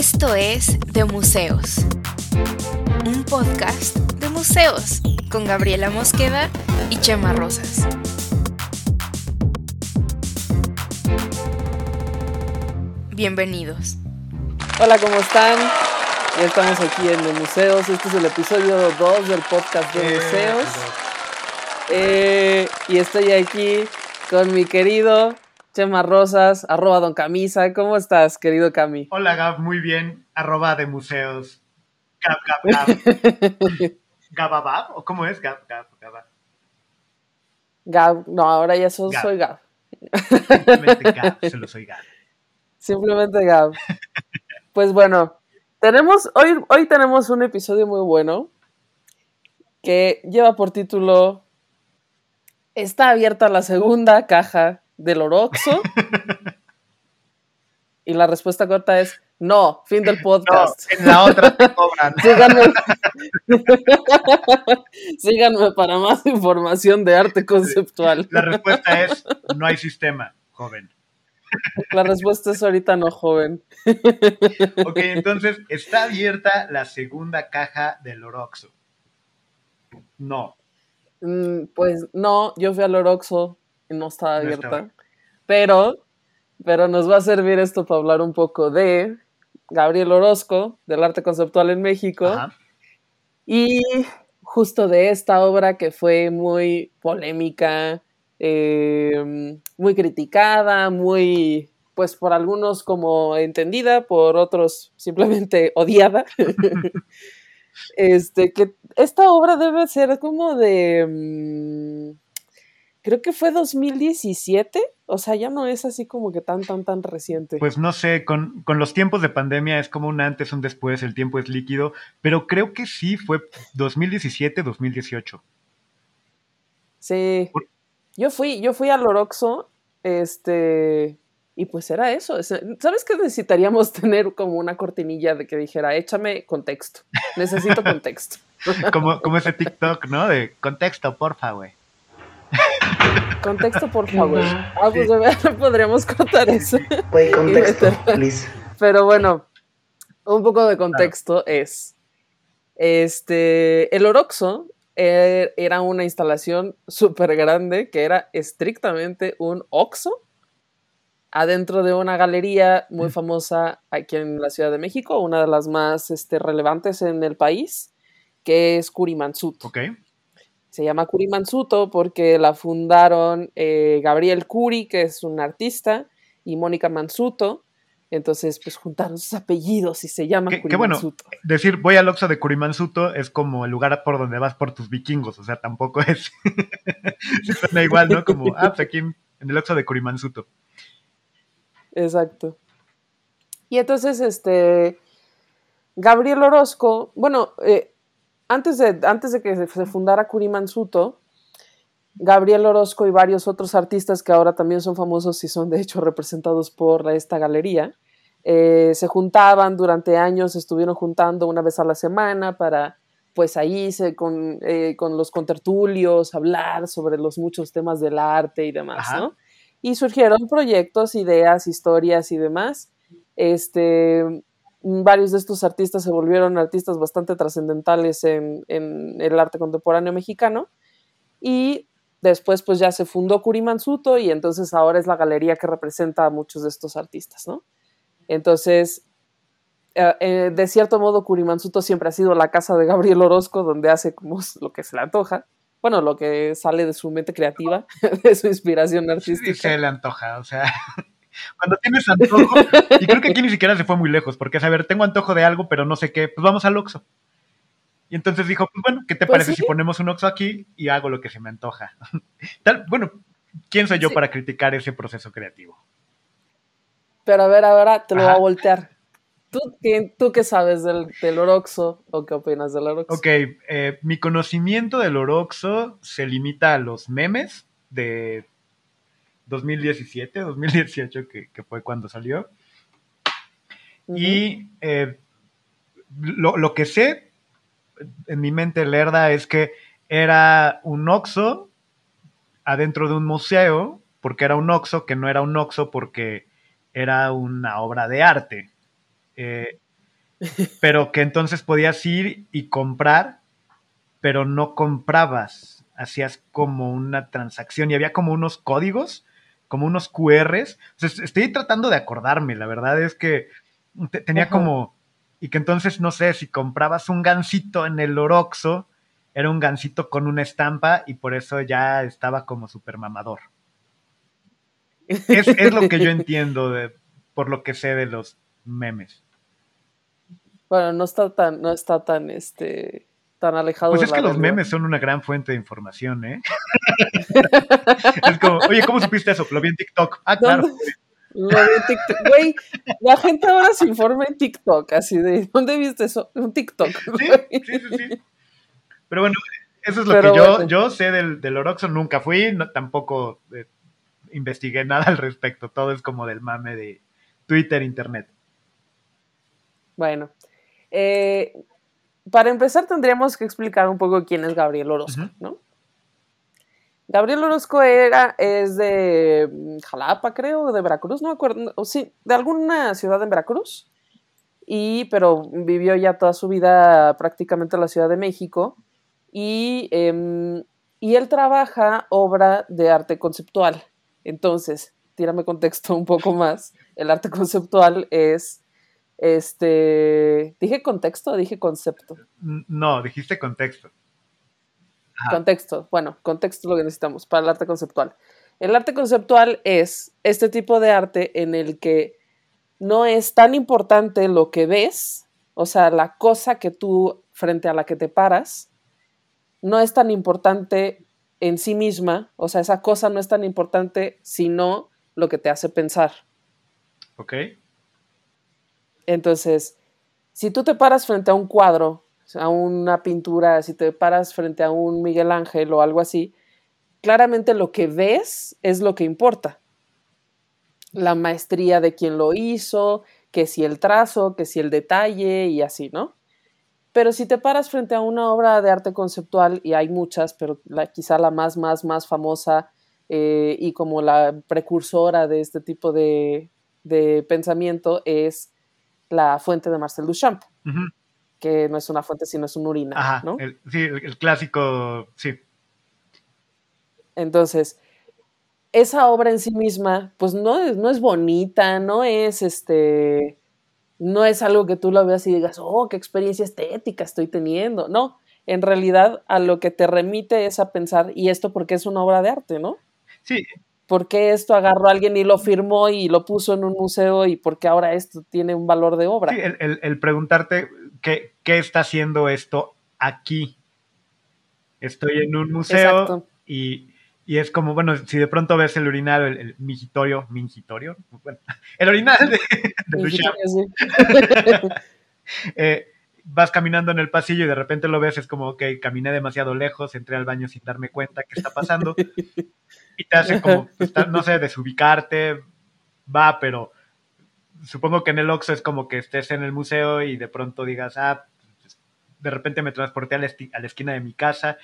Esto es De Museos, un podcast de museos con Gabriela Mosqueda y Chema Rosas. Bienvenidos. Hola, ¿cómo están? Ya estamos aquí en De Museos. Este es el episodio 2 del podcast de museos. Eh, y estoy aquí con mi querido Chema Rosas, arroba Don Camisa. ¿Cómo estás, querido Cami? Hola, Gab, muy bien. Arroba de museos. Gab, Gab, Gab. ¿Gababab? ¿O cómo es? Gab, Gab, Gab. Gab, no, ahora ya Gab. soy Gab. Simplemente Gab, solo soy Gab. Simplemente Gab. Pues bueno, tenemos, hoy, hoy tenemos un episodio muy bueno que lleva por título Está abierta la segunda caja del Oroxo. y la respuesta corta es no, fin del No, podcast. en la otra te cobran. Síganme. Síganme para más información de arte conceptual. La respuesta es no hay sistema, joven. La respuesta es ahorita no, joven. Ok, entonces, ¿está abierta la segunda caja del Oroxo? No. Mm, Pues no, yo fui al Oroxo y no estaba No abierta. estaba. Pero, pero nos va a servir esto para hablar un poco de Gabriel Orozco, del arte conceptual en México, Ajá. y justo de esta obra que fue muy polémica, eh, muy criticada, muy, pues por algunos como entendida, por otros simplemente odiada. este, que esta obra debe ser como de, mm, creo que fue 2017, o sea, ya no es así como que tan, tan, tan reciente. Pues no sé, con, con los tiempos de pandemia es como un antes, un después, el tiempo es líquido, pero creo que sí fue 2017, 2018. Sí. Yo fui, yo fui al Oroxo, este, y pues era eso. es- ¿Sabes qué necesitaríamos tener como una cortinilla de que dijera, échame contexto? Necesito contexto. Como, como ese TikTok, ¿no? De contexto, porfa, güey. Contexto, por favor. Ah, pues verdad podríamos cortar eso. Güey, contexto, please. Pero bueno, un poco de contexto es, este, el Oroxo eh, era una instalación súper grande que era estrictamente un Oxo adentro de una galería muy famosa aquí en la Ciudad de México, una de las más este, relevantes en el país, que es Curimansuto. Ok. Se llama Curimansuto porque la fundaron eh, Gabriel Curi, que es un artista, y Mónica Mansuto. Entonces, pues juntaron sus apellidos y se llama Qué- qué bueno. Curimansuto. Decir voy al Oxxo de Curimansuto es como el lugar por donde vas por tus vikingos, o sea, tampoco es. Suena igual, ¿no? Como, ah, pues aquí en, en el Oxxo de Curimansuto. Exacto. Y entonces, este, Gabriel Orozco, bueno, eh, antes, de, antes de que se, fundara Curimansuto, Gabriel Orozco y varios otros artistas que ahora también son famosos y son de hecho representados por esta galería, eh, se juntaban durante años, estuvieron juntando una vez a la semana para, pues ahí se, con, eh, con los contertulios, hablar sobre los muchos temas del arte y demás, Ajá. ¿no? Y surgieron proyectos, ideas, historias y demás. Este, varios de estos artistas se volvieron artistas bastante trascendentales en, en el arte contemporáneo mexicano. Y después pues ya se fundó Curimansuto y entonces ahora es la galería que representa a muchos de estos artistas, ¿no? Entonces, eh, eh, de cierto modo, Curimansuto siempre ha sido la casa de Gabriel Orozco, donde hace como lo que se le antoja. Bueno, lo que sale de su mente creativa, de su inspiración Sí, artística. se le antoja, o sea. Cuando tienes antojo, y creo que aquí ni siquiera se fue muy lejos, porque es, a ver, tengo antojo de algo, pero no sé qué, pues vamos al Oxxo. Y entonces dijo, pues bueno, ¿qué te Pues parece sí. si ponemos un Oxxo aquí y hago lo que se me antoja? Tal, bueno, ¿quién soy yo Sí. para criticar ese proceso creativo? Pero a ver, ahora te lo voy Ajá. a voltear. ¿Tú qué, ¿Tú qué sabes del, del Oroxo o qué opinas del Oroxo? Ok, eh, mi conocimiento del Oroxo se limita a los memes de 2017, 2018, que, que fue cuando salió. Y eh, lo, lo que sé en mi mente lerda es que era un Oxxo adentro de un museo, porque era un Oxxo que no era un Oxxo porque era una obra de arte. Eh, pero que entonces podías ir y comprar, pero no comprabas, hacías como una transacción y había como unos códigos, como unos QRs. estoy tratando de acordarme, la verdad es que tenía como, y que entonces, no sé, si comprabas un gansito en el Oroxo, era un gansito con una estampa y por eso ya estaba como super mamador. Es, lo que yo entiendo de, por lo que sé de los memes. Bueno, no está tan, no está tan, este, tan alejado. Pues es que los memes son una gran fuente de información, ¿eh? es como, oye, ¿cómo supiste eso? Lo vi en TikTok. Ah, claro. Lo vi en TikTok. Güey, la gente ahora se informa en TikTok, así de, ¿dónde viste eso? En TikTok. Sí, sí, sí, sí. Pero bueno, eso es lo que yo, yo sé del, del Oroxo. Nunca fui, tampoco eh, investigué nada al respecto. Todo es como del mame de Twitter, Internet. Bueno, eh, para empezar tendríamos que explicar un poco quién es Gabriel Orozco, ¿no? Gabriel Orozco era, es de mm, Jalapa, creo, de Veracruz, no me acuerdo, sí, de alguna ciudad en Veracruz, y, pero vivió ya toda su vida prácticamente en la Ciudad de México, y, em, y él trabaja obra de arte conceptual. Entonces, tírame contexto un poco más. El arte conceptual es, este, ¿dije contexto o dije concepto? No, dijiste contexto. Contexto, bueno, contexto es lo que necesitamos para el arte conceptual. El arte conceptual es este tipo de arte en el que no es tan importante lo que ves, o sea, la cosa que tú frente a la que te paras, no es tan importante en sí misma, o sea, esa cosa no es tan importante sino lo que te hace pensar. Ok. Entonces, si tú te paras frente a un cuadro, a una pintura, si te paras frente a un Miguel Ángel o algo así, claramente lo que ves es lo que importa. La maestría de quien lo hizo, que si el trazo, que si el detalle y así, ¿no? Pero si te paras frente a una obra de arte conceptual, y hay muchas, pero quizá la más, más, más famosa eh, y como la precursora de este tipo de, pensamiento es la fuente de Marcel Duchamp, que no es una fuente, sino es un urina. ¿no? sí, el, clásico, sí. Entonces, esa obra en sí misma, pues no no es bonita, no es este no es algo que tú lo veas y digas, oh, qué experiencia estética estoy teniendo. No, en realidad a lo que te remite es a pensar, ¿y esto porque es una obra de arte, no? Sí. ¿Por qué esto agarró a alguien y lo firmó y lo puso en un museo y por qué ahora esto tiene un valor de obra? Sí, el, preguntarte qué, qué, está haciendo esto aquí. Estoy en un museo y y es como, bueno, si de pronto ves el urinal, el, el mingitorio, mingitorio, el orinal de, de eh, vas caminando en el pasillo y de repente lo ves, es como, ok, caminé demasiado lejos, entré al baño sin darme cuenta qué está pasando. y te hace como, pues, no sé, desubicarte, va, pero supongo que en el Oxxo es como que estés en el museo y de pronto digas, ah, pues, de repente me transporté a la, a la esquina de mi casa.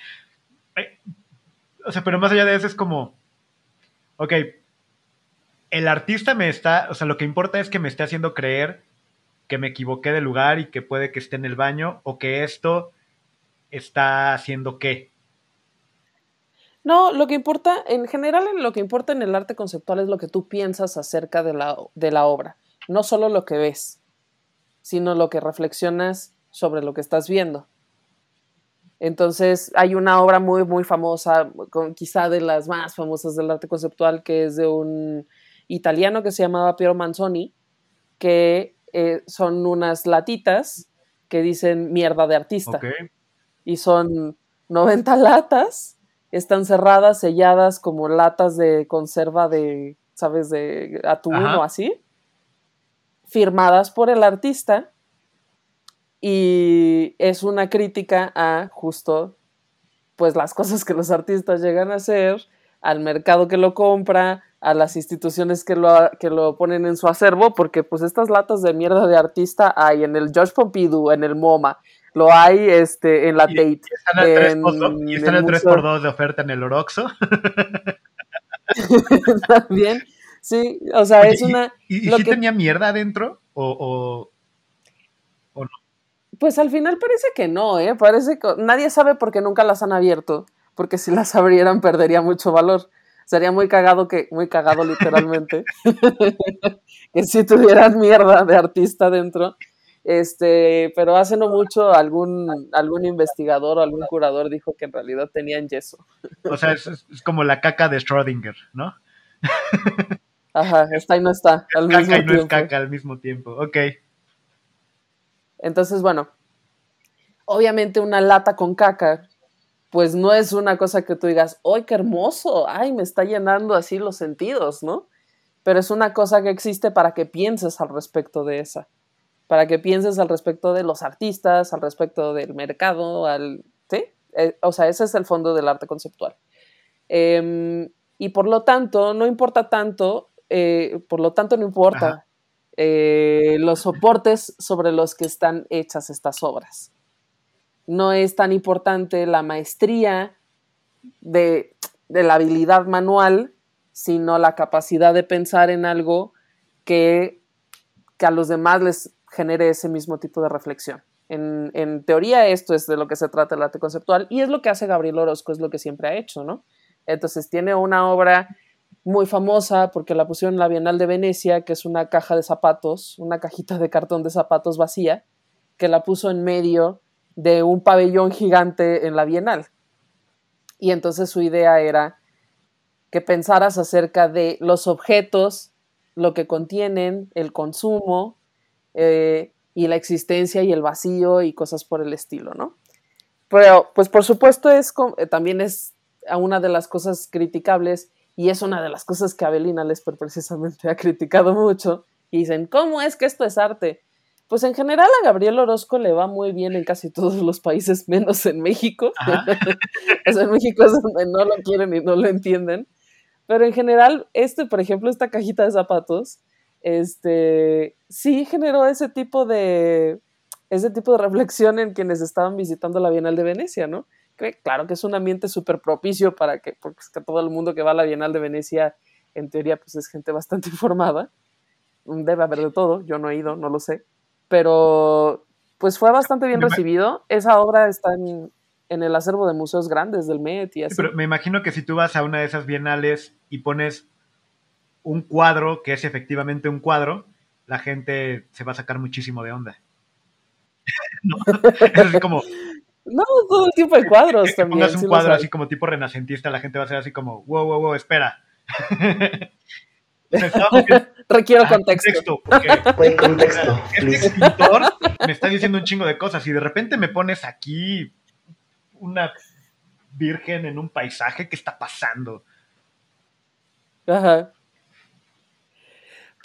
O sea, pero más allá de eso es como, ok, el artista me está, o sea, lo que importa es que me esté haciendo creer que me equivoqué de lugar y que puede que esté en el baño o que esto está haciendo qué. No, lo que importa, en general, lo que importa en el arte conceptual es lo que tú piensas acerca de la, de la obra, no solo lo que ves, sino lo que reflexionas sobre lo que estás viendo. Entonces hay una obra muy, muy famosa, con, quizá de las más famosas del arte conceptual, que es de un italiano que se llamaba Piero Manzoni, que eh, son unas latitas que dicen mierda de artista. Y son 90 latas, están cerradas, selladas como latas de conserva de, ¿sabes?, de atún o así, firmadas por el artista y es una crítica a justo pues las cosas que los artistas llegan a hacer, al mercado que lo compra, a las instituciones que lo, que lo ponen en su acervo, porque pues estas latas de mierda de artista hay en el George Pompidou, en el MoMA, lo hay este, en la Tate. Y están el 3x2 de oferta en el Oroxo. También, sí, o sea, es una... ¿Y, y, si tenía mierda adentro? ¿O, o, no? Pues al final parece que no, ¿eh? Parece que nadie sabe porque nunca las han abierto, porque si las abrieran perdería mucho valor. Sería muy cagado que, muy cagado literalmente, que si tuvieran mierda de artista dentro. Este, pero hace no mucho algún, algún investigador o algún curador dijo que en realidad tenían yeso. O sea, es, es como la caca de Schrödinger, ¿no? Ajá, está y no está. Al mismo caca y no es caca al mismo tiempo. Ok. Entonces, bueno, obviamente una lata con caca, pues no es una cosa que tú digas, ¡ay, qué hermoso! ¡Ay, me está llenando así los sentidos, ¿no? Pero es una cosa que existe para que pienses al respecto de esa, para que pienses al respecto de los artistas, al respecto del mercado, al... ¿Sí? Eh, o sea, ese es el fondo del arte conceptual. Em, y por lo tanto, no importa tanto, eh, por lo tanto, no importa eh, los soportes sobre los que están hechas estas obras. No es tan importante la maestría de, la habilidad manual, sino la capacidad de pensar en algo que, a los demás les genere ese mismo tipo de reflexión. En, teoría esto es de lo que se trata el arte conceptual y es lo que hace Gabriel Orozco, es lo que siempre ha hecho, ¿no? Entonces tiene una obra muy famosa porque la pusieron en la Bienal de Venecia, que es una caja de zapatos, una cajita de cartón de zapatos vacía, que la puso en medio de un pabellón gigante en la Bienal. Y entonces su idea era que pensaras acerca de los objetos, lo que contienen, el consumo eh, y la existencia y el vacío y cosas por el estilo, ¿no? Pero, pues por supuesto, es, eh, también es una de las cosas criticables y es una de las cosas que Abelina Lesper precisamente ha criticado mucho. Y dicen, ¿cómo es que esto es arte? Pues en general a Gabriel Orozco le va muy bien en casi todos los países, menos en México. en México es donde no lo quieren y no lo entienden. Pero en general, este, por ejemplo, esta cajita de zapatos, este, sí generó ese tipo de, ese tipo de reflexión en quienes estaban visitando la Bienal de Venecia, ¿no? claro que es un ambiente súper propicio para que, porque es que todo el mundo que va a la Bienal de Venecia, en teoría, pues es gente bastante informada. Debe haber de todo, yo no he ido, no lo sé. Pero pues fue bastante bien recibido. Esa obra está en, el acervo de museos grandes del Met y así. pero me imagino que si tú vas a una de esas bienales y pones un cuadro que es efectivamente un cuadro, la gente se va a sacar muchísimo de onda. Es así como, no, todo el tipo de cuadros que, Pongas un cuadro así como tipo renacentista, la gente va a ser así como, wow, wow, wow, espera. Requiero contexto. contexto este escritor me está diciendo un chingo de cosas y de repente me pones aquí una virgen en un paisaje, ¿qué está pasando? Ajá.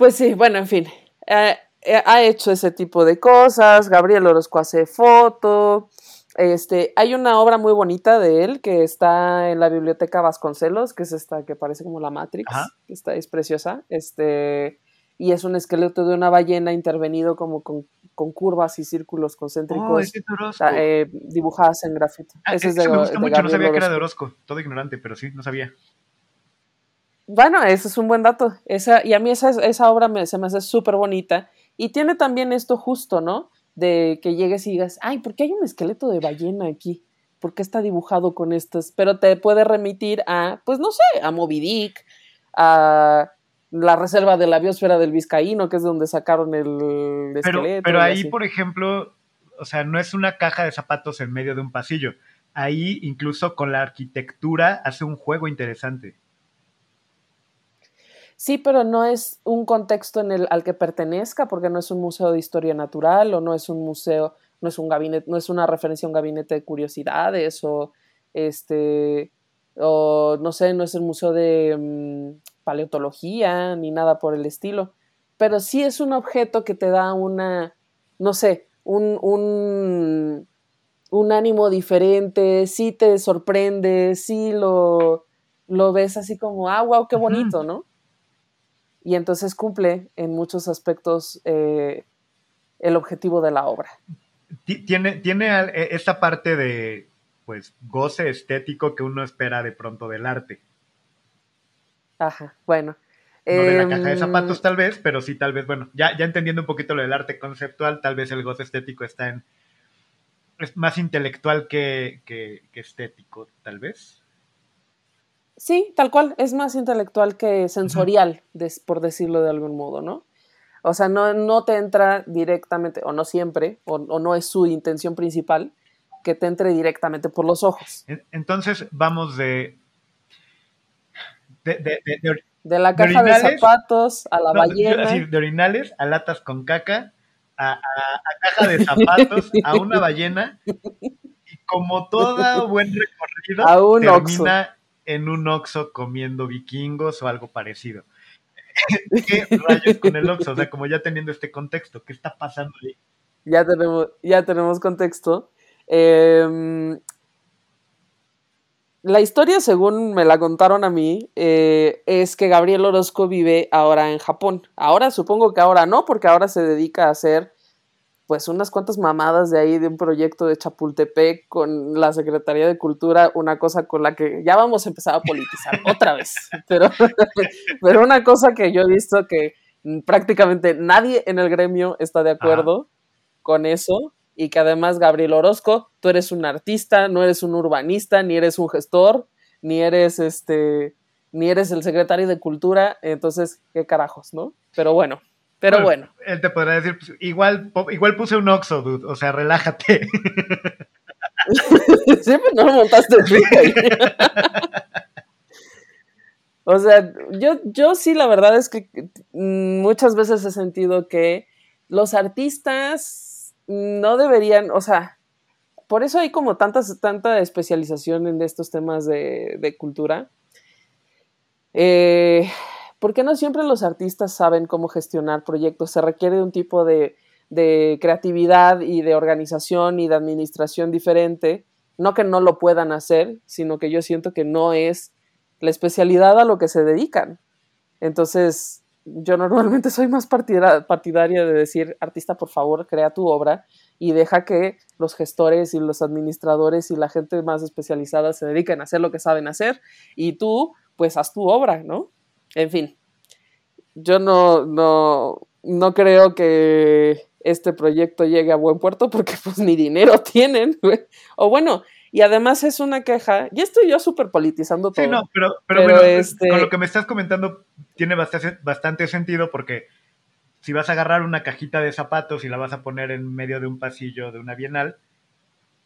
Pues sí, bueno, en fin. Eh, eh, ha hecho ese tipo de cosas. Gabriel Orozco hace foto. Este, hay una obra muy bonita de él que está en la biblioteca Vasconcelos, que es esta que parece como la Matrix, que está, es preciosa, este, y es un esqueleto de una ballena intervenido como con, curvas y círculos concéntricos oh, eh, dibujadas en grafito. Ah, ese es de, me gusta mucho, no sabía que era de Orozco, todo ignorante, pero sí, no sabía. Bueno, ese es un buen dato. Esa, y a mí esa, esa obra me, se me hace súper bonita. Y tiene también esto justo, ¿no? de que llegues y digas, ay, ¿por qué hay un esqueleto de ballena aquí? ¿Por qué está dibujado con estas? Pero te puede remitir a, pues no sé, a Moby Dick, a la reserva de la biosfera del Vizcaíno, que es donde sacaron el esqueleto. Pero, ahí, por ejemplo, o sea, no es una caja de zapatos en medio de un pasillo. Ahí, incluso con la arquitectura, hace un juego interesante. Sí, pero no es un contexto en el, al que pertenezca, porque no es un museo de historia natural o no es un museo, no es un gabinete, no es una referencia a un gabinete de curiosidades o este o no sé, no es el museo de mm, paleontología ni nada por el estilo, pero sí es un objeto que te da una, no sé, un, un, un ánimo diferente, sí te sorprende, sí lo, lo ves así como, ah, wow, qué bonito, ¿no? Y entonces cumple en muchos aspectos eh, el objetivo de la obra. Tiene, tiene e, esta parte de pues goce estético que uno espera de pronto del arte. Ajá, bueno. No de la caja de em, zapatos tal vez, pero sí tal vez, bueno, ya, ya entendiendo un poquito lo del arte conceptual, tal vez el goce estético está en es más intelectual que, que, estético, tal vez. Sí, tal cual, es más intelectual que sensorial, por decirlo de algún modo, ¿no? O sea, no, no te entra directamente, o no siempre, o, no es su intención principal, que te entre directamente por los ojos. Entonces, vamos de... De, la caja de, zapatos a la ballena. de orinales a latas con caca, a, caja de zapatos, a una ballena, y como todo buen recorrido, termina en un oxo comiendo vikingos o algo parecido. ¿Qué rayos con el Oxxo? O sea, como ya teniendo este contexto, ¿qué está pasando ahí? Ya tenemos, ya tenemos contexto. Em, la historia, según me la contaron a mí, eh, es que Gabriel Orozco vive ahora en Japón. Ahora supongo que ahora no, porque ahora se dedica a hacer pues unas cuantas mamadas de ahí de un proyecto de Chapultepec con la Secretaría de Cultura, una cosa con la que ya vamos a empezar a politizar otra vez, pero, pero una cosa que yo he visto que prácticamente nadie en el gremio está de acuerdo con eso y que además Gabriel Orozco, tú eres un artista, no eres un urbanista, ni eres un gestor, ni eres este ni eres el secretario de cultura, entonces qué carajos, ¿no? Pero bueno, pero bueno, Él te podrá decir, pues, igual, igual puse un Oxo, dude, o sea, relájate. Siempre no lo montaste O sea, yo, yo sí, la verdad es que mm, muchas veces he sentido que los artistas no deberían, o sea, por eso hay como tantas, tanta especialización en estos temas de, de cultura. Eh, porque no siempre los artistas saben cómo gestionar proyectos. Se requiere un tipo de, creatividad y de organización y de administración diferente. No que no lo puedan hacer, sino que yo siento que no es la especialidad a lo que se dedican. Entonces, yo normalmente soy más partidaria de decir, artista, por favor, crea tu obra y deja que los gestores y los administradores y la gente más especializada se dediquen a hacer lo que saben hacer y tú, pues, haz tu obra, ¿no? En fin, yo no, no, no creo que este proyecto llegue a buen puerto porque pues ni dinero tienen, O bueno, y además es una queja, y estoy yo súper politizando todo. Sí, no, pero, pero, este con lo que me estás comentando tiene bastante, bastante sentido porque si vas a agarrar una cajita de zapatos y la vas a poner en medio de un pasillo de una bienal,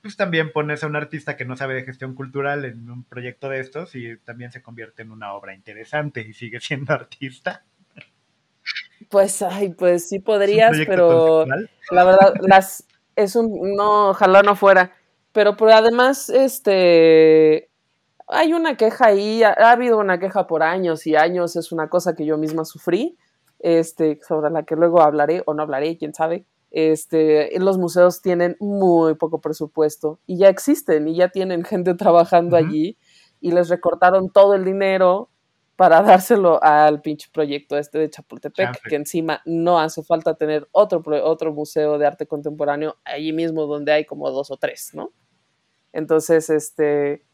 pues también pones a un artista que no sabe de gestión cultural en un proyecto de estos y también se convierte en una obra interesante y sigue siendo artista. Pues, ay, pues sí podrías, pero la verdad, las es un no, ojalá no fuera. Pero, pero además, este hay una queja ahí, ha, ha, habido una queja por años y años, es una cosa que yo misma sufrí, este, sobre la que luego hablaré o no hablaré, quién sabe este, los museos tienen muy poco presupuesto y ya existen y ya tienen gente trabajando allí y les recortaron todo el dinero para dárselo al pinche proyecto este de Chapultepec, que encima no hace falta tener otro, otro museo de arte contemporáneo allí mismo donde hay como dos o tres, ¿no? Entonces, este,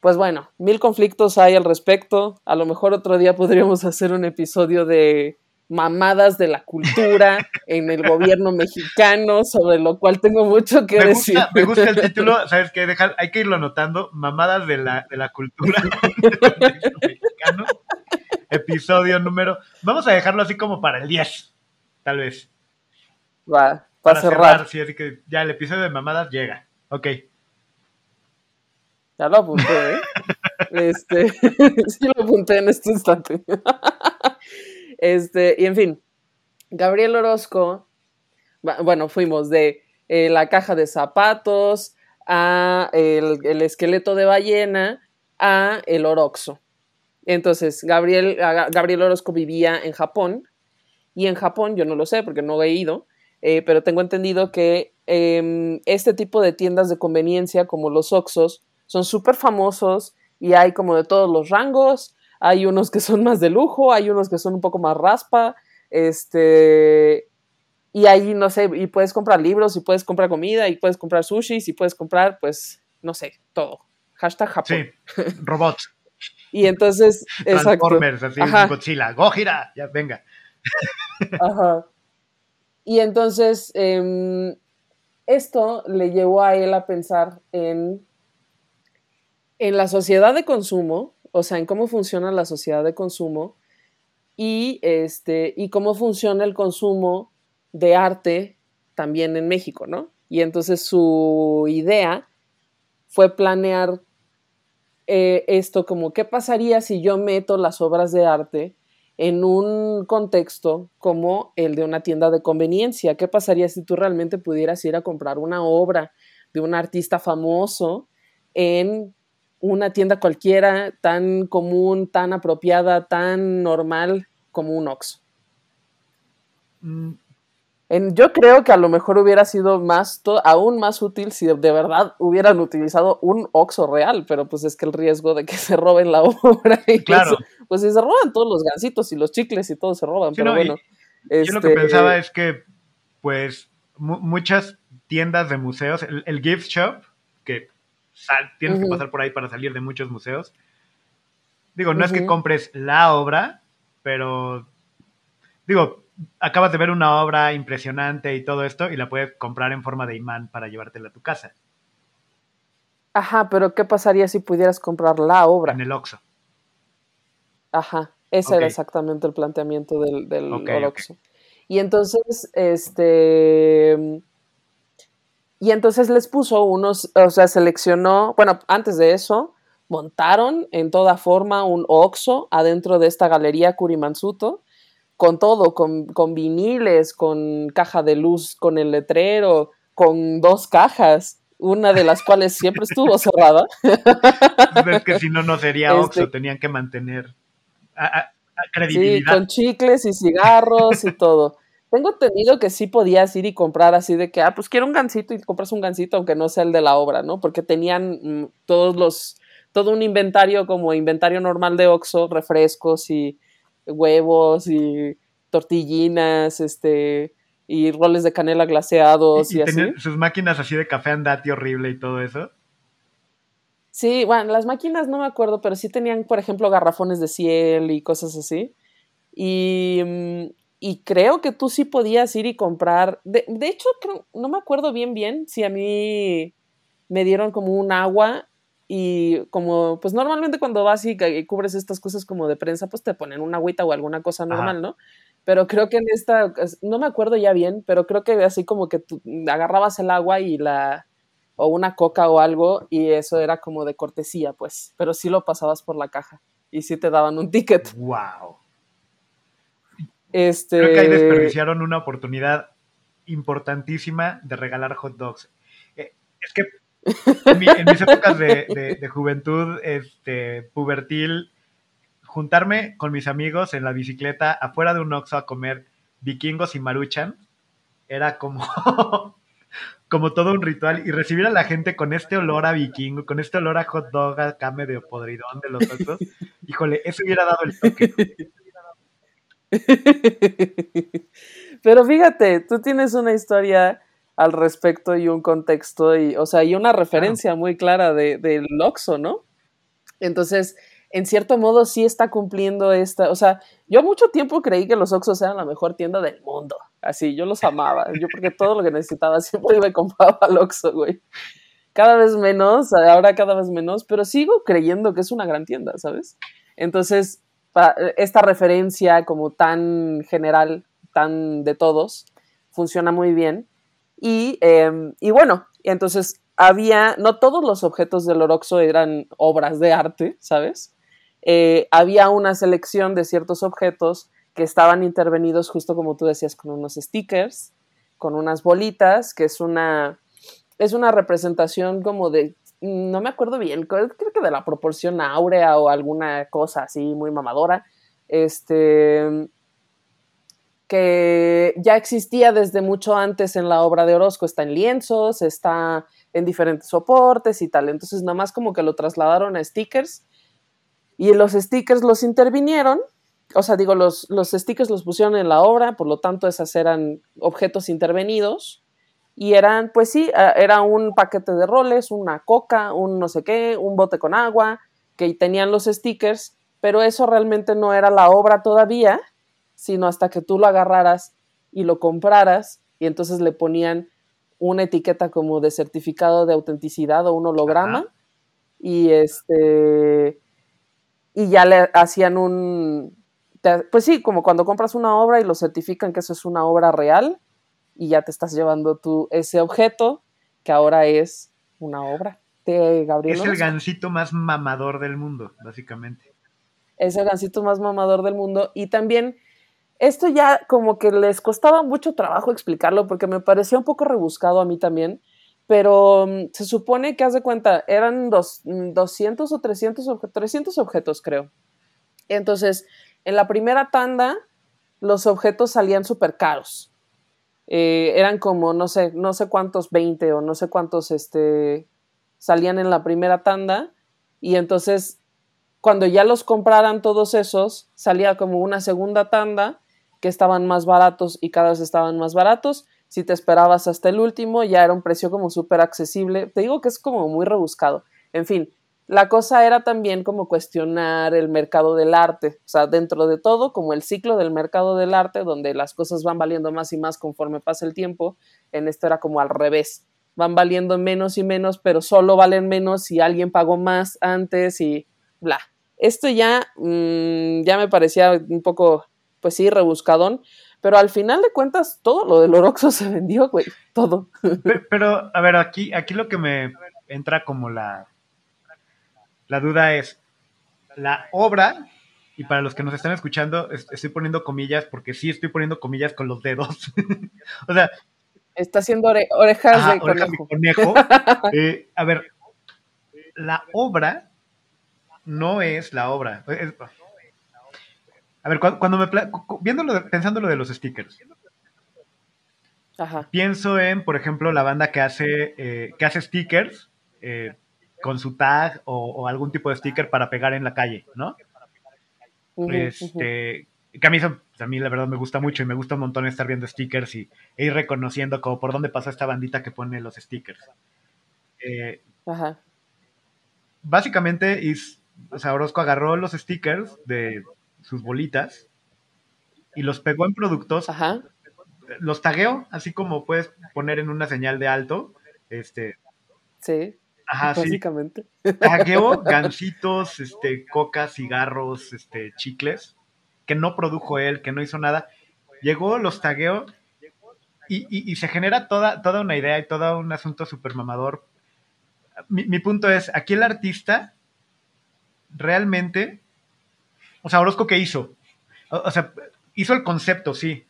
pues bueno, mil conflictos hay al respecto. A lo mejor otro día podríamos hacer un episodio de mamadas de la cultura en el gobierno mexicano, sobre lo cual tengo mucho que decir. me gusta el título, ¿sabes qué? hay que irlo anotando, mamadas de la, de la cultura mexicano, episodio número, vamos a dejarlo así como para el 10, tal vez. Va, para, cerrar. Sí, así que ya el episodio de mamadas llega, ok. Ya lo apunté, ¿eh? este, sí lo apunté en este instante. Este, y en fin, Gabriel Orozco, bueno, fuimos de eh, la caja de zapatos a el, esqueleto de ballena a el oroxo. Entonces, Gabriel, Gabriel Orozco vivía en Japón y en Japón, yo no lo sé porque no he ido, eh, pero tengo entendido que em, este tipo de tiendas de conveniencia como los Oxos son súper famosos y hay como de todos los rangos, hay unos que son más de lujo, hay unos que son un poco más raspa, este, y ahí, no sé, y puedes comprar libros, y puedes comprar comida, y puedes comprar sushi, y puedes comprar, pues, no sé, todo. Hashtag Japón. Sí, robots. y entonces, Transformers, así, Godzilla, Gojira, ya, venga. Ajá. Y entonces, em, esto le llevó a él a pensar en, en la sociedad de consumo, o sea, en cómo funciona la sociedad de consumo y, este, y cómo funciona el consumo de arte también en México, ¿no? Y entonces su idea fue planear eh, esto como, ¿qué pasaría si yo meto las obras de arte en un contexto como el de una tienda de conveniencia? ¿Qué pasaría si tú realmente pudieras ir a comprar una obra de un artista famoso en una tienda cualquiera tan común, tan apropiada, tan normal como un Oxxo? Mm, yo creo que a lo mejor hubiera sido más, aún más útil si de verdad hubieran utilizado un Oxo real, pero pues es que el riesgo de que se roben la obra y claro. pues si se roban todos los gansitos y los chicles y todo se roban, pero bueno. Yo lo que este, pensaba es que pues muchas tiendas de museos, el, gift shop, que tienes que pasar por ahí para salir de muchos museos, digo, no es que compres la obra, pero digo, acabas de ver una obra impresionante y todo esto y la puedes comprar en forma de imán para llevártela a tu casa. Ajá, pero ¿qué pasaría si pudieras comprar la obra? En el Oxxo. Ajá, ese era exactamente el planteamiento del, del Oxxo. Y entonces, este... Y entonces les puso unos, o sea, seleccionó, bueno, antes de eso, montaron en toda forma un Oxxo adentro de esta galería Curimansuto con todo, con, con, viniles, con caja de luz, con el letrero, con dos cajas, una de las cuales siempre estuvo cerrada. Es que si no, no sería Oxxo, este tenían que mantener a, credibilidad. Sí, con chicles y cigarros y todo. Tengo entendido que sí podías ir y comprar así de que, ah, pues quiero un gancito y compras un gancito aunque no sea el de la obra, ¿no? Porque tenían mm, todos los, todo un inventario como inventario normal de Oxxo, refrescos y huevos y tortillinas, este, y roles de canela glaseados y, así. Sus máquinas así de café andati horrible y todo eso. Sí, bueno, las máquinas no me acuerdo, pero sí tenían, por ejemplo, garrafones de ciel y cosas así. Y, mm, y creo que tú sí podías ir y comprar. De, de hecho, no me acuerdo bien, bien si a mí me dieron como un agua y como, pues normalmente cuando vas y, cubres estas cosas como de prensa, pues te ponen una agüita o alguna cosa normal, ¿no? Pero creo que en esta, no me acuerdo ya bien, pero creo que así como que tú agarrabas el agua y la, o una coca o algo, y eso era como de cortesía, pues, pero sí lo pasabas por la caja y sí te daban un ticket. ¡Wow! Este... Creo que ahí desperdiciaron una oportunidad importantísima de regalar hot dogs. Eh, es que en, mis épocas de, juventud, este, pubertil, juntarme con mis amigos en la bicicleta afuera de un Oxxo a comer vikingos y maruchan era como, como todo un ritual y recibir a la gente con este olor a vikingo, con este olor a hot dog acá medio podridón de los Oxxos, híjole, eso hubiera dado el toque. Pero fíjate, tú tienes una historia al respecto y un contexto y, o sea, y una referencia muy clara de, del Oxxo, ¿no? Entonces, en cierto modo sí está cumpliendo esta, o sea, yo mucho tiempo creí que los Oxxos eran la mejor tienda del mundo, así, yo los amaba, yo porque todo lo que necesitaba siempre me compraba al Oxxo, güey. Cada vez menos, ahora cada vez menos, pero sigo creyendo que es una gran tienda, ¿sabes? Entonces, esta referencia como tan general, tan de todos, funciona muy bien. Y, em, y bueno, entonces había, no todos los objetos del Oroxo eran obras de arte, ¿sabes? Eh, había una selección de ciertos objetos que estaban intervenidos justo como tú decías con unos stickers, con unas bolitas, que es una, es una representación como de, no me acuerdo bien, creo que de la proporción áurea o alguna cosa así muy mamadora, este, que ya existía desde mucho antes en la obra de Orozco, está en lienzos, está en diferentes soportes y tal, entonces nada más como que lo trasladaron a stickers y los stickers los intervinieron, o sea, digo, los, los stickers los pusieron en la obra, por lo tanto esas eran objetos intervenidos y eran, pues sí, era un paquete de roles, una coca, un no sé qué, un bote con agua, que tenían los stickers, pero eso realmente no era la obra todavía, sino hasta que tú lo agarraras y lo compraras y entonces le ponían una etiqueta como de certificado de autenticidad o un holograma y este y ya le hacían un pues sí, como cuando compras una obra y lo certifican que eso es una obra real y ya te estás llevando tú ese objeto que ahora es una obra de Gabriel. Es el gancito más mamador del mundo, básicamente. Es el gancito más mamador del mundo y también esto ya como que les costaba mucho trabajo explicarlo porque me parecía un poco rebuscado a mí también, pero mm, se supone que, haz de cuenta, eran dos, 200 mm, o 300, 300 objetos, creo. Entonces, en la primera tanda, los objetos salían súper caros. Eh, eran como, no sé, no sé cuántos, 20 o no sé cuántos este, salían en la primera tanda. Y entonces, cuando ya los compraran todos esos, salía como una segunda tanda que estaban más baratos y cada vez estaban más baratos. Si te esperabas hasta el último, ya era un precio como súper accesible. Te digo que es como muy rebuscado. En fin, la cosa era también como cuestionar el mercado del arte, o sea, dentro de todo, como el ciclo del mercado del arte, donde las cosas van valiendo más y más conforme pasa el tiempo, en esto era como al revés, van valiendo menos y menos, pero solo valen menos si alguien pagó más antes y bla. Esto ya, mm, ya me parecía un poco pues sí, rebuscadón. Pero al final de cuentas, todo lo del Oroxo se vendió, güey. Todo. Pero, a ver, aquí, aquí lo que me entra como la, la duda es, la obra, y para los que nos están escuchando, estoy poniendo comillas porque sí estoy poniendo comillas con los dedos. o sea... Está haciendo orejas de conejo. conejo. Eh, a ver, la obra no es la obra. A ver, cuando, me viéndolo, pensando lo de los stickers, pienso en, por ejemplo, la banda que hace, eh, que hace stickers eh, con su tag o, algún tipo de sticker para pegar en la calle, ¿no? este, que a mí, a mí la verdad me gusta mucho y me gusta un montón estar viendo stickers y e ir reconociendo como por dónde pasó esta bandita que pone los stickers. Eh, Ajá. Básicamente, o sea, Orozco agarró los stickers de sus bolitas y los pegó en productos. Ajá. Los tagueó, así como puedes poner en una señal de alto. Este. Sí. Ajá, básicamente. Tagueó gancitos, este, cocas, cigarros, este, chicles, que no produjo él, que no hizo nada. Llegó, los tagueó y, y, se genera toda, toda una idea y todo un asunto súper mamador. Mi, mi punto es, aquí el artista realmente o sea, Orozco, ¿qué hizo? O, sea, hizo el concepto, sí.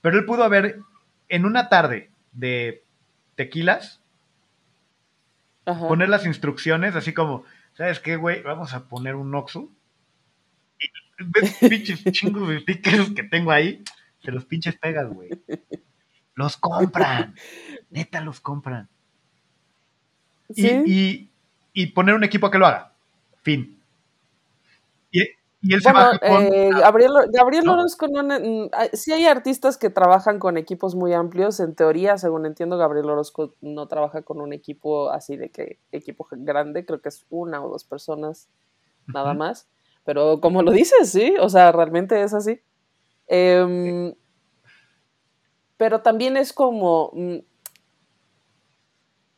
Pero él pudo haber, en una tarde de tequilas, poner las instrucciones, así como, ¿sabes qué, güey? Vamos a poner un Oxxo. Y ves pinches chingos de stickers que tengo ahí, te los pinches pegas, güey. Los compran. Neta, los compran. ¿Sí? Y, poner un equipo que lo haga. Fin. Y, bueno, eh, Gabriel, Gabriel Orozco, no, mm, sí hay artistas que trabajan con equipos muy amplios. En teoría, según entiendo, Gabriel Orozco no trabaja con un equipo así de que equipo grande, creo que es una o dos personas nada más. Pero como lo dices, sí, o sea, realmente es así. Em, pero también es como, mm,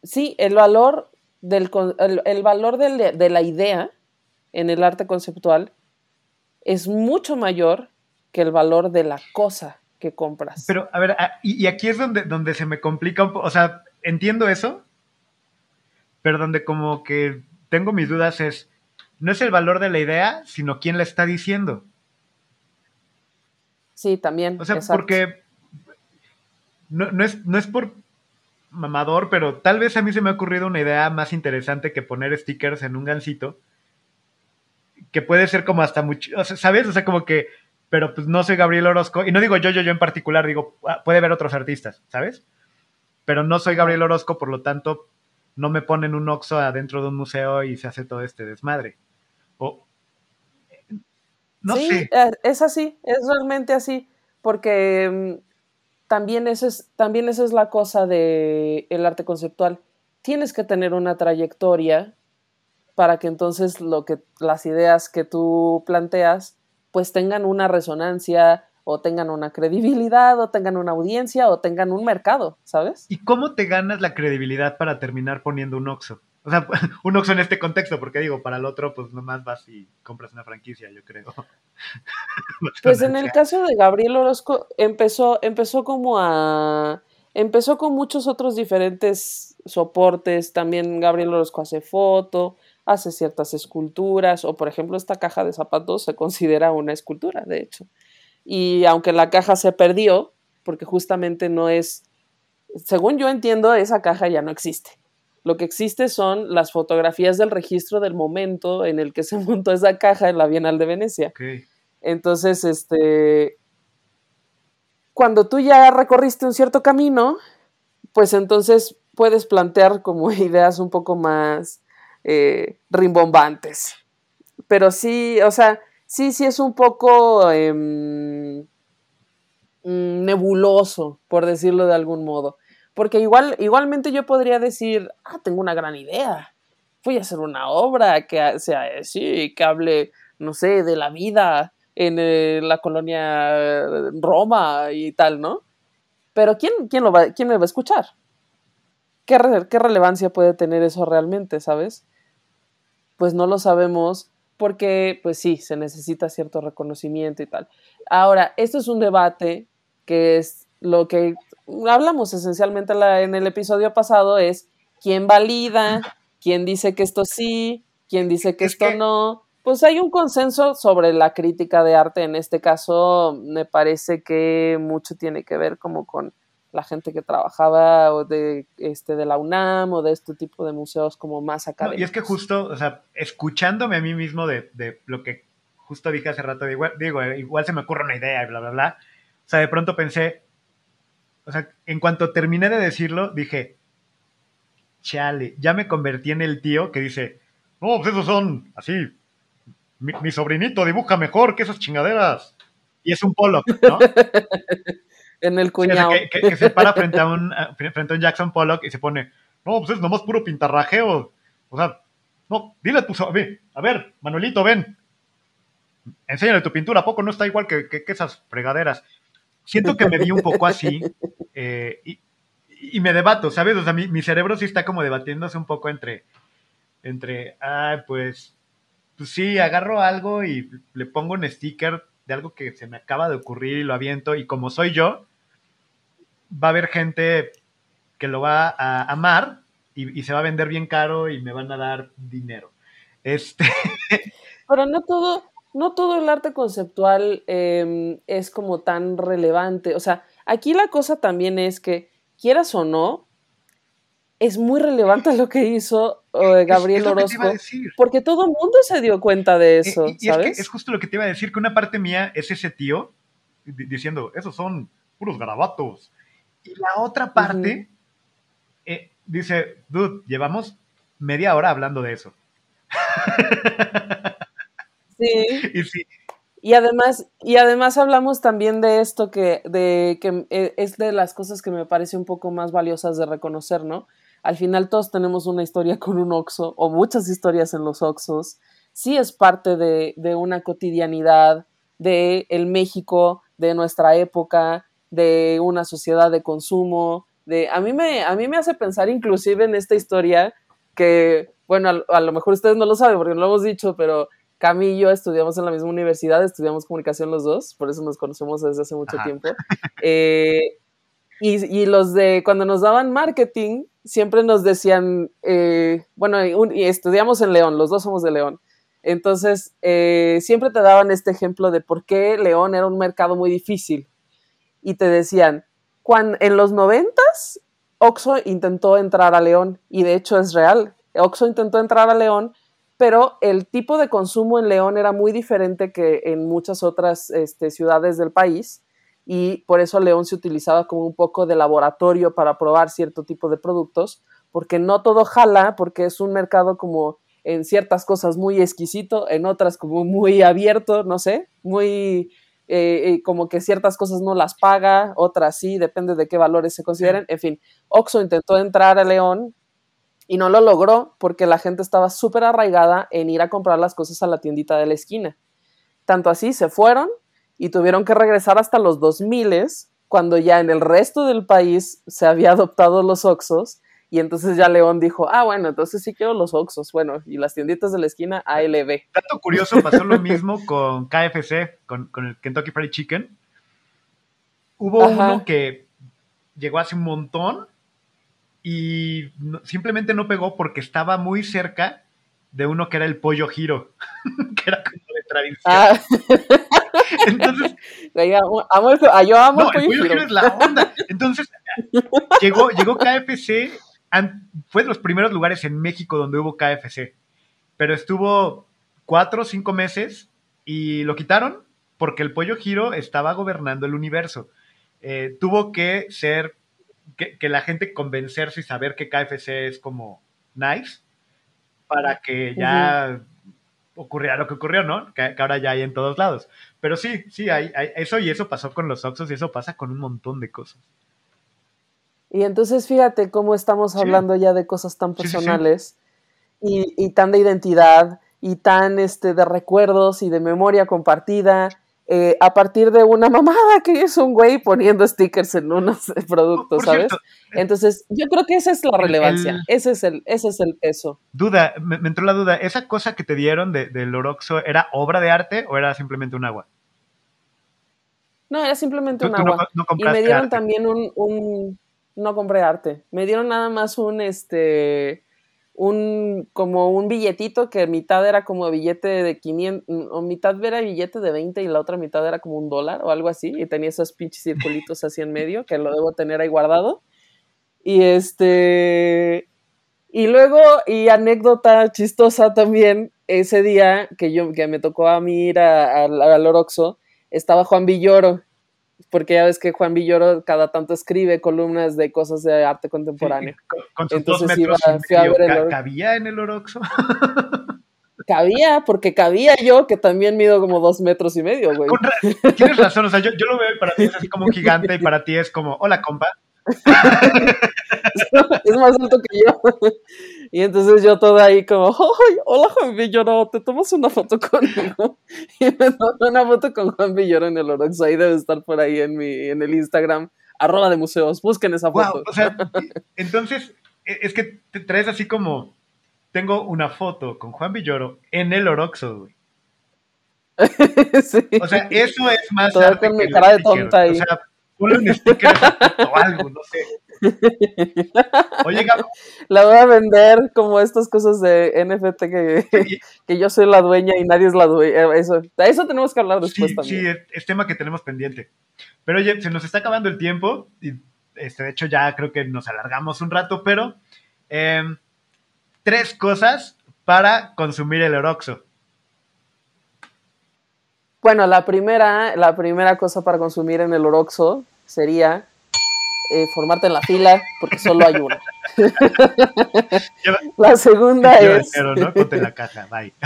sí, el valor, del, el, valor de la idea en el arte conceptual es mucho mayor que el valor de la cosa que compras. Pero, a ver, y, aquí es donde, donde se me complica un poco, o sea, entiendo eso, pero donde como que tengo mis dudas es, no es el valor de la idea, sino quién la está diciendo. Sí, también. O sea, porque no, es, no es por mamador, pero tal vez a mí se me ha ocurrido una idea más interesante que poner stickers en un gancito que puede ser como hasta mucho, ¿sabes? O sea, como que, pero pues no soy Gabriel Orozco, y no digo yo, yo, yo en particular, digo, ah, puede haber otros artistas, ¿sabes? Pero no soy Gabriel Orozco, por lo tanto, no me ponen un oxo adentro de un museo y se hace todo este desmadre. O, no sí, sé. Eh, es así, es realmente así, porque mm, también, eso es, también esa es la cosa del el arte conceptual. Tienes que tener una trayectoria para que entonces lo que las ideas que tú planteas pues tengan una resonancia o tengan una credibilidad, o tengan una audiencia, o tengan un mercado, ¿sabes? ¿Y cómo te ganas la credibilidad para terminar poniendo un Oxxo? O sea, un Oxxo en este contexto, porque digo, para el otro, pues nomás vas y compras una franquicia, yo creo. Pues en el caso de Gabriel Orozco, empezó, empezó como a. Empezó con muchos otros diferentes soportes. También Gabriel Orozco hace foto, hace ciertas esculturas, o por ejemplo, esta caja de zapatos se considera una escultura, de hecho. Y aunque la caja se perdió, porque justamente no es. Según yo entiendo, esa caja ya no existe. Lo que existe son las fotografías del registro del momento en el que se montó esa caja en la Bienal de Venecia. Entonces, este, cuando tú ya recorriste un cierto camino, pues entonces puedes plantear como ideas un poco más eh, rimbombantes. Pero sí, o sea, sí, sí es un poco em, mm, nebuloso, por decirlo de algún modo. Porque igual, igualmente yo podría decir, ah, tengo una gran idea. Voy a hacer una obra que sea así, que hable, no sé, de la vida en eh, la colonia Roma y tal, ¿no? Pero ¿quién, quién, lo va, quién va a escuchar? ¿Qué, ¿Qué relevancia puede tener eso realmente, sabes? Pues no lo sabemos porque, pues sí, se necesita cierto reconocimiento y tal. Ahora, esto es un debate que es lo que hablamos esencialmente en el episodio pasado es quién valida, quién dice que esto sí, quién dice que esto no. Pues hay un consenso sobre la crítica de arte. En este caso, me parece que mucho tiene que ver como con la gente que trabajaba o de, este, de la UNAM o de este tipo de museos como más académicos. y es que justo, o sea, escuchándome a mí mismo de, lo que justo dije hace rato, digo, digo, igual se me ocurre una idea y bla, bla, bla. O sea, de pronto pensé, o sea, en cuanto terminé de decirlo, dije, chale, ya me convertí en el tío que dice, no, pues esos son así, mi, sobrinito dibuja mejor que esas chingaderas. Y es un Pollock, ¿no? en el cuñado. que, se para frente a, un, frente a un Jackson Pollock y se pone, no, pues es nomás puro pintarrajeo. O sea, no, dile a tu, a ver, a ver, Manuelito, ven. Enséñale tu pintura, ¿a poco no está igual que, que esas fregaderas? siento que me vi un poco así eh, y, me debato, ¿sabes? O sea, mi, cerebro sí está como debatiéndose un poco entre, entre, ah, pues, pues sí, agarro algo y le pongo un sticker de algo que se me acaba de ocurrir y lo aviento y como soy yo, va a haber gente que lo va a amar y, se va a vender bien caro y me van a dar dinero. Este... Pero no todo, no todo el arte conceptual em, es como tan relevante. O sea, aquí la cosa también es que, quieras o no, es muy relevante lo que hizo eh, Gabriel Orozco, porque todo el mundo se dio cuenta de eso, ¿sabes? Es, justo lo que te iba a decir, que una parte mía es ese tío diciendo, esos son puros garabatos. Y la otra parte eh, dice, dude, llevamos media hora hablando de eso. Sí. Y además, y además hablamos también de esto que, de, que eh, es de las cosas que me parece un poco más valiosas de reconocer, ¿no? Al final todos tenemos una historia con un oxo o muchas historias en los oxos. Sí es parte de, de una cotidianidad de el México de nuestra época, de una sociedad de consumo. De, a, mí me, a mí me hace pensar inclusive en esta historia que, bueno, a, a lo mejor ustedes no lo saben porque no lo hemos dicho, pero Cami y yo estudiamos en la misma universidad, estudiamos comunicación los dos, por eso nos conocemos desde hace mucho tiempo. Eh, y, los de cuando nos daban marketing, siempre nos decían, eh, bueno, y estudiamos en León, los dos somos de León. Entonces, eh, siempre te daban este ejemplo de por qué León era un mercado muy difícil. Y te decían, cuando, en los noventas, Oxo intentó entrar a León, y de hecho es real. Oxo intentó entrar a León pero el tipo de consumo en León era muy diferente que en muchas otras este, ciudades del país y por eso León se utilizaba como un poco de laboratorio para probar cierto tipo de productos, porque no todo jala, porque es un mercado como en ciertas cosas muy exquisito, en otras como muy abierto, no sé, muy eh, eh, como que ciertas cosas no las paga, otras sí, depende de qué valores se consideren. En fin, Oxo intentó entrar a León y no lo logró porque la gente estaba súper arraigada en ir a comprar las cosas a la tiendita de la esquina. Tanto así se fueron y tuvieron que regresar hasta los 2000 cuando ya en el resto del país se había adoptado los Oxos y entonces ya León dijo, ah, bueno, entonces sí quiero los Oxos, bueno, y las tienditas de la esquina ALB. Dato curioso, pasó lo mismo con KFC, con, el Kentucky Fried Chicken. Hubo uno que llegó hace un montón y simplemente no pegó porque estaba muy cerca de uno que era el pollo giro, que era como tradición. Ah. Entonces, amo el, ah, yo amo el pollo, giro. es la onda. Entonces, llegó, llegó KFC, fue de los primeros lugares en México donde hubo KFC, pero estuvo cuatro o cinco meses y lo quitaron porque el pollo giro estaba gobernando el universo. Eh, tuvo que ser, que, que la gente convencerse y saber que KFC es como nice para que ya ocurriera lo que ocurrió, ¿no? Que, ahora ya hay en todos lados. Pero sí, sí, hay, eso y eso pasó con los Oxos y eso pasa con un montón de cosas. Y entonces fíjate cómo estamos hablando ya de cosas tan personales y, y, tan de identidad y tan este, de recuerdos y de memoria compartida eh, a partir de una mamada que es un güey poniendo stickers en unos productos, ¿sabes? Entonces, yo creo que esa es la relevancia, ese, es el, ese es el peso. Duda, me, entró la duda, ¿esa cosa que te dieron del de, Oroxo era obra de arte o era simplemente un agua? No, era simplemente un agua. y me dieron también un, un, no compré arte, me dieron nada más un, este, un como un billetito que mitad era como billete de 500 o mitad era billete de 20 y la otra mitad era como un dólar o algo así y tenía esos pinches circulitos así en medio que lo debo tener ahí guardado. Y este y luego y anécdota chistosa también ese día que yo que me tocó a mí ir al Oroxo estaba Juan Villoro porque ya ves que Juan Villoro cada tanto escribe columnas de cosas de arte contemporáneo. con, sus Entonces dos metros iba, y medio, ¿Cabía en el Oroxo? cabía, porque cabía yo, que también mido como dos metros y medio, güey. Tienes razón, o sea, yo, yo, lo veo y para ti es así como un gigante y para ti es como, hola, compa. es más alto que yo. Y entonces yo toda ahí como, hola Juan Villoro, ¿te tomas una foto conmigo? Y me tomo una foto con Juan Villoro en el Orox, ahí debe estar por ahí en, mi, en el Instagram, arroba de museos, busquen esa foto. o sea, entonces, e, es que te traes así como, tengo una foto con Juan Villoro en el Oroxo, güey. O sea, eso es más. Toda con mi cara de tonta ahí. O sea, ponle un sticker o algo, no sé. Oye, La voy a vender como estas cosas de NFT que, que yo soy la dueña y nadie es la dueña. Eh, eso, eso tenemos que hablar después también. Sí, es, tema que tenemos pendiente. Pero oye, se nos está acabando el tiempo y este, de hecho ya creo que nos alargamos un rato, pero em, tres cosas para consumir el Oroxo. Bueno, la primera, la primera cosa para consumir en el Oroxo sería eh, formarte en la fila, porque solo hay una. la segunda es. ¿no? Ponte la caja, bye.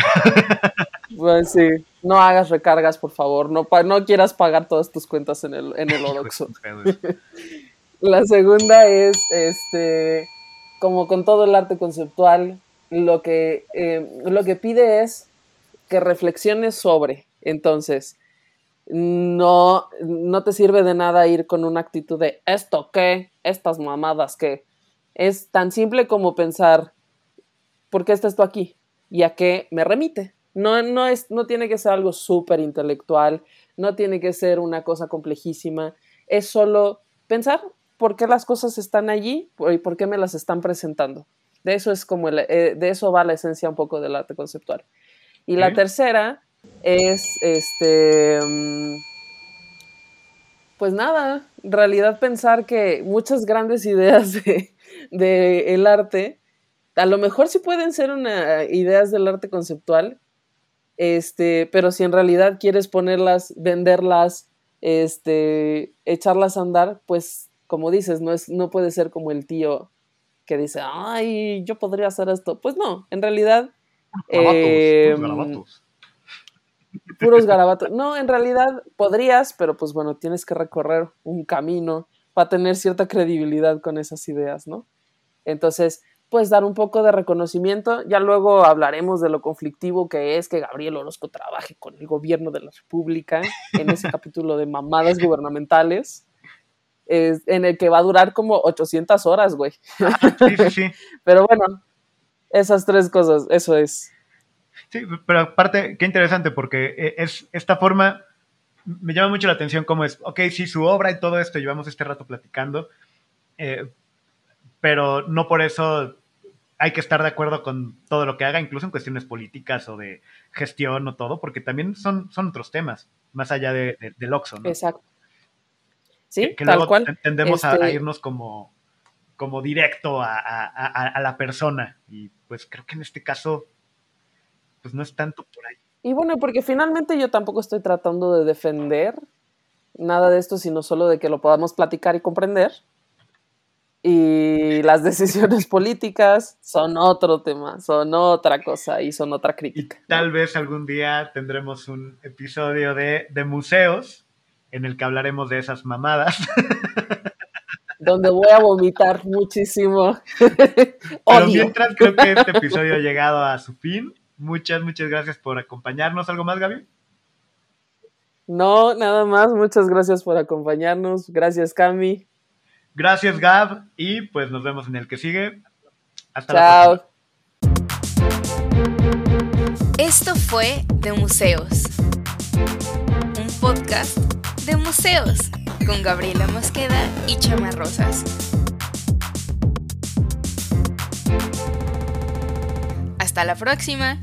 Pues sí, no hagas recargas, por favor. No, no quieras pagar todas tus cuentas en el, en el Oroxo. la segunda es, este, como con todo el arte conceptual, lo que, eh, lo que pide es que reflexiones sobre. Entonces, no, no te sirve de nada ir con una actitud de esto qué, estas mamadas qué. Es tan simple como pensar, ¿por qué está esto aquí? ¿Y a qué me remite? No, no, es, no tiene que ser algo súper intelectual, no tiene que ser una cosa complejísima, es solo pensar por qué las cosas están allí y por qué me las están presentando. De eso es como eh, de eso va la esencia un poco del arte conceptual. Y la tercera es este mm, pues nada, en realidad pensar que muchas grandes ideas de, el arte, a lo mejor sí pueden ser una, ideas del arte conceptual, este, pero si en realidad quieres ponerlas, venderlas, este, echarlas a andar, pues como dices, no, es, no puede ser como el tío que dice, ay, yo podría hacer esto. Pues no, en realidad... Puros garabatos. No, en realidad podrías, pero pues bueno, tienes que recorrer un camino para tener cierta credibilidad con esas ideas, ¿no? Entonces, pues dar un poco de reconocimiento. Ya luego hablaremos de lo conflictivo que es que Gabriel Orozco trabaje con el gobierno de la República en ese capítulo de mamadas gubernamentales, en el que va a durar como 800 horas, güey. sí, sí, sí. Pero bueno, esas tres cosas, eso es. Sí, pero aparte, qué interesante, porque eh, es esta forma, me llama mucho la atención cómo es, ok, sí, su obra y todo esto, llevamos este rato platicando, eh, pero no por eso hay que estar de acuerdo con todo lo que haga, incluso en cuestiones políticas o de gestión o todo, porque también son, son otros temas, más allá de, del Oxxo, ¿no? Exacto. Sí, que, tal luego cual. tendemos a, Este- irnos como, como directo a, a- a- a la persona. Y pues creo que en este caso, pues no es tanto por ahí. Y bueno, porque finalmente yo tampoco estoy tratando de defender nada de esto, sino solo de que lo podamos platicar y comprender. Y las decisiones políticas son otro tema, son otra cosa y son otra Y crítica. tal vez algún día tendremos un episodio de, de museos en el que hablaremos de esas mamadas. Donde voy a vomitar muchísimo Pero mientras creo que este episodio ha llegado a su fin. Muchas, muchas gracias por acompañarnos. ¿Algo más, Gaby? No, nada más. Muchas gracias por acompañarnos. Gracias, Cami. Gracias, Gab. Y pues nos vemos en el que sigue. Hasta la próxima. Chao. Esto fue De Museos, un podcast de museos con Gabriela Mosqueda y Chama Rosas. Hasta la próxima.